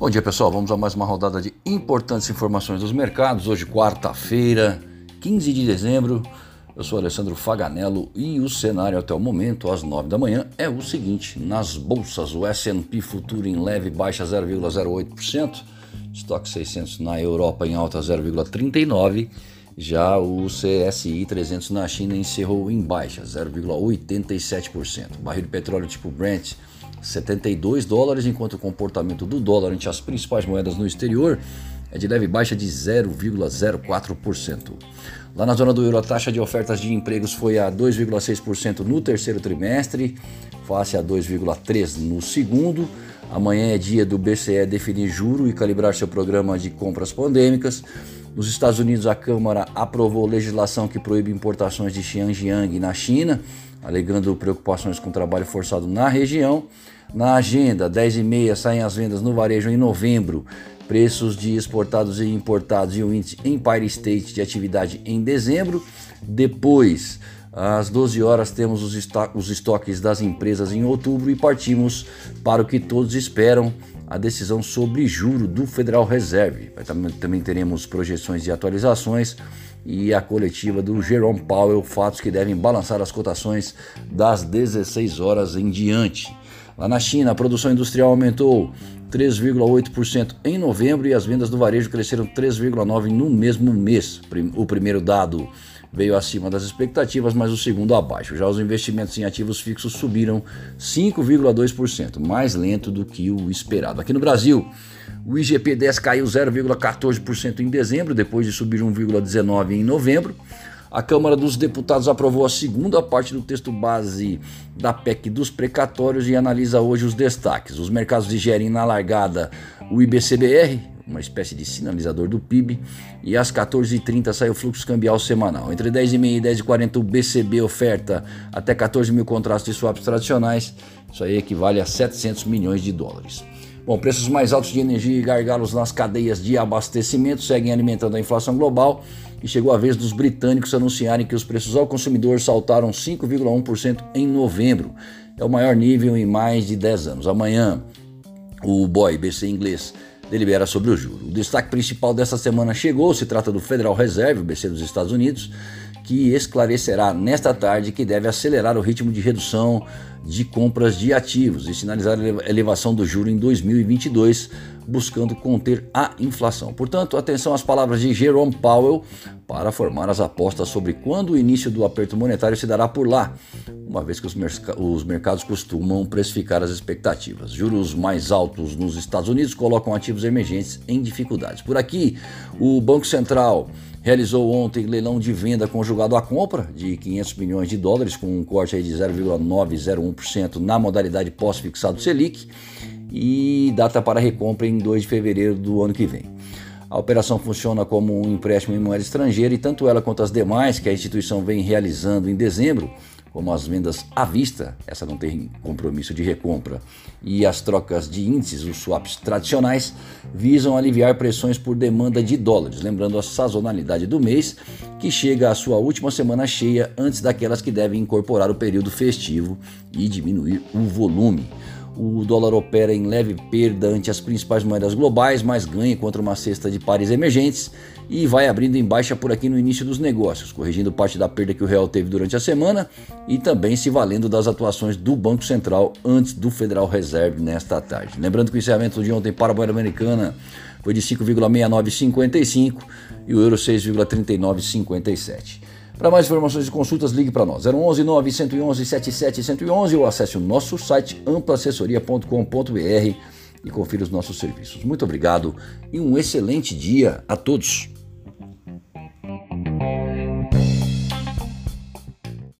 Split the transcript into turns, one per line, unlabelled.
Bom dia pessoal, vamos a mais uma rodada de importantes informações dos mercados. Hoje, quarta-feira, 15 de dezembro. Eu sou Alessandro Faganello e o cenário até o momento, às 9 da manhã, é o seguinte: nas bolsas, o SP Futuro em leve baixa 0,08%, estoque 600 na Europa em alta 0,39%. Já o CSI 300 na China encerrou em baixa, 0,87%. O barril de petróleo tipo Brent 72 dólares, enquanto o comportamento do dólar ante as principais moedas no exterior é de leve baixa de 0,04%. Lá na zona do euro, a taxa de ofertas de empregos foi a 2,6% no terceiro trimestre, face a 2,3% no segundo. Amanhã é dia do BCE definir juro e calibrar seu programa de compras pandêmicas. Nos Estados Unidos, a Câmara aprovou legislação que proíbe importações de Xinjiang na China alegando preocupações com trabalho forçado na região. Na agenda, 10 e meia saem as vendas no varejo em novembro, preços de exportados e importados e o índice Empire State de atividade em dezembro. Depois, às 12 horas, temos os, os estoques das empresas em outubro e partimos para o que todos esperam, a decisão sobre juro do Federal Reserve. Também teremos projeções de atualizações e a coletiva do Jerome Powell, fatos que devem balançar as cotações das 16 horas em diante. Lá na China, a produção industrial aumentou 3,8% em novembro e as vendas do varejo cresceram 3,9% no mesmo mês. O primeiro dado veio acima das expectativas, mas o segundo abaixo. Já os investimentos em ativos fixos subiram 5,2%, mais lento do que o esperado. Aqui no Brasil, o IGP-10 caiu 0,14% em dezembro, depois de subir 1,19% em novembro. A Câmara dos Deputados aprovou a segunda parte do texto base da PEC dos precatórios e analisa hoje os destaques. Os mercados digerem na largada o IBCBR, uma espécie de sinalizador do PIB, e às 14h30 sai o fluxo cambial semanal. Entre 10h30 e 10h40 o BCB oferta até 14 mil contratos de swaps tradicionais, isso aí equivale a 700 milhões de dólares. Bom, preços mais altos de energia e gargalos nas cadeias de abastecimento seguem alimentando a inflação global e chegou a vez dos britânicos anunciarem que os preços ao consumidor saltaram 5,1% em novembro. É o maior nível em mais de 10 anos. Amanhã, o BOI, BC inglês, delibera sobre o juro. O destaque principal dessa semana chegou, se trata do Federal Reserve, o BC dos Estados Unidos, que esclarecerá nesta tarde que deve acelerar o ritmo de redução de compras de ativos e sinalizar a elevação do juro em 2022, buscando conter a inflação. Portanto, atenção às palavras de Jerome Powell para formar as apostas sobre quando o início do aperto monetário se dará por lá, uma vez que os, os mercados costumam precificar as expectativas. Juros mais altos nos Estados Unidos colocam ativos emergentes em dificuldades. Por aqui, o Banco Central realizou ontem leilão de venda conjugado à compra de 500 milhões de dólares, com um corte de 0,901% na modalidade pós-fixado Selic e data para recompra em 2 de fevereiro do ano que vem. A operação funciona como um empréstimo em moeda estrangeira e tanto ela quanto as demais que a instituição vem realizando em dezembro como as vendas à vista, essa não tem compromisso de recompra, e as trocas de índices, os swaps tradicionais, visam aliviar pressões por demanda de dólares, lembrando a sazonalidade do mês, que chega à sua última semana cheia antes daquelas que devem incorporar o período festivo e diminuir o volume. O dólar opera em leve perda ante as principais moedas globais, mas ganha contra uma cesta de pares emergentes e vai abrindo em baixa por aqui no início dos negócios, corrigindo parte da perda que o real teve durante a semana e também se valendo das atuações do Banco Central antes do Federal Reserve nesta tarde. Lembrando que o encerramento de ontem para a moeda americana foi de 5,6955 e o euro 6,3957. Para mais informações e consultas, ligue para nós. 011 911 77 ou acesse o nosso site amplaassessoria.com.br e confira os nossos serviços. Muito obrigado e um excelente dia a todos.